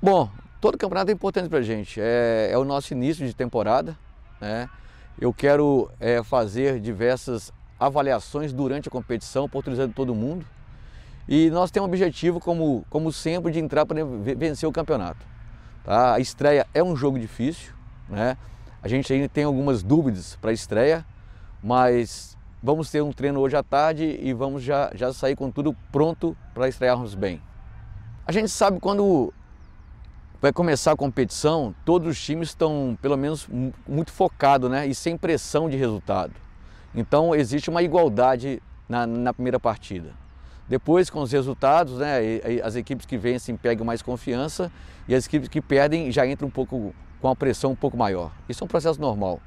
Bom, todo campeonato é importante para a gente. É, é, o nosso início de temporada. Né? Eu quero é, fazer diversas avaliações durante a competição, oportunizando todo mundo. E nós temos um objetivo, como, como sempre, de entrar para vencer o campeonato. Tá? A estreia é um jogo difícil, né? A gente ainda tem algumas dúvidas para a estreia, mas vamos ter um treino hoje à tarde e vamos já, já sair com tudo pronto para estrearmos bem. A gente sabe quando vai começar a competição, todos os times estão, pelo menos, muito focados né? e sem pressão de resultado. Então, existe uma igualdade na, na primeira partida. Depois, com os resultados, né, as equipes que vencem pegam mais confiança e as equipes que perdem já entram um pouco com a pressão um pouco maior. Isso é um processo normal.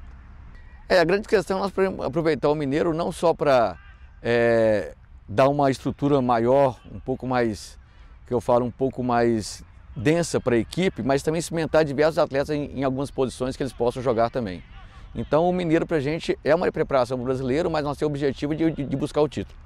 É, a grande questão é nós aproveitar o mineiro não só para é, dar uma estrutura maior, um pouco mais, que eu falo, um pouco mais densa para a equipe, mas também cimentar diversos atletas em, em, algumas posições que eles possam jogar também. Então o Mineiro para a gente é uma preparação brasileiro, mas nós temos o objetivo de, de buscar o título.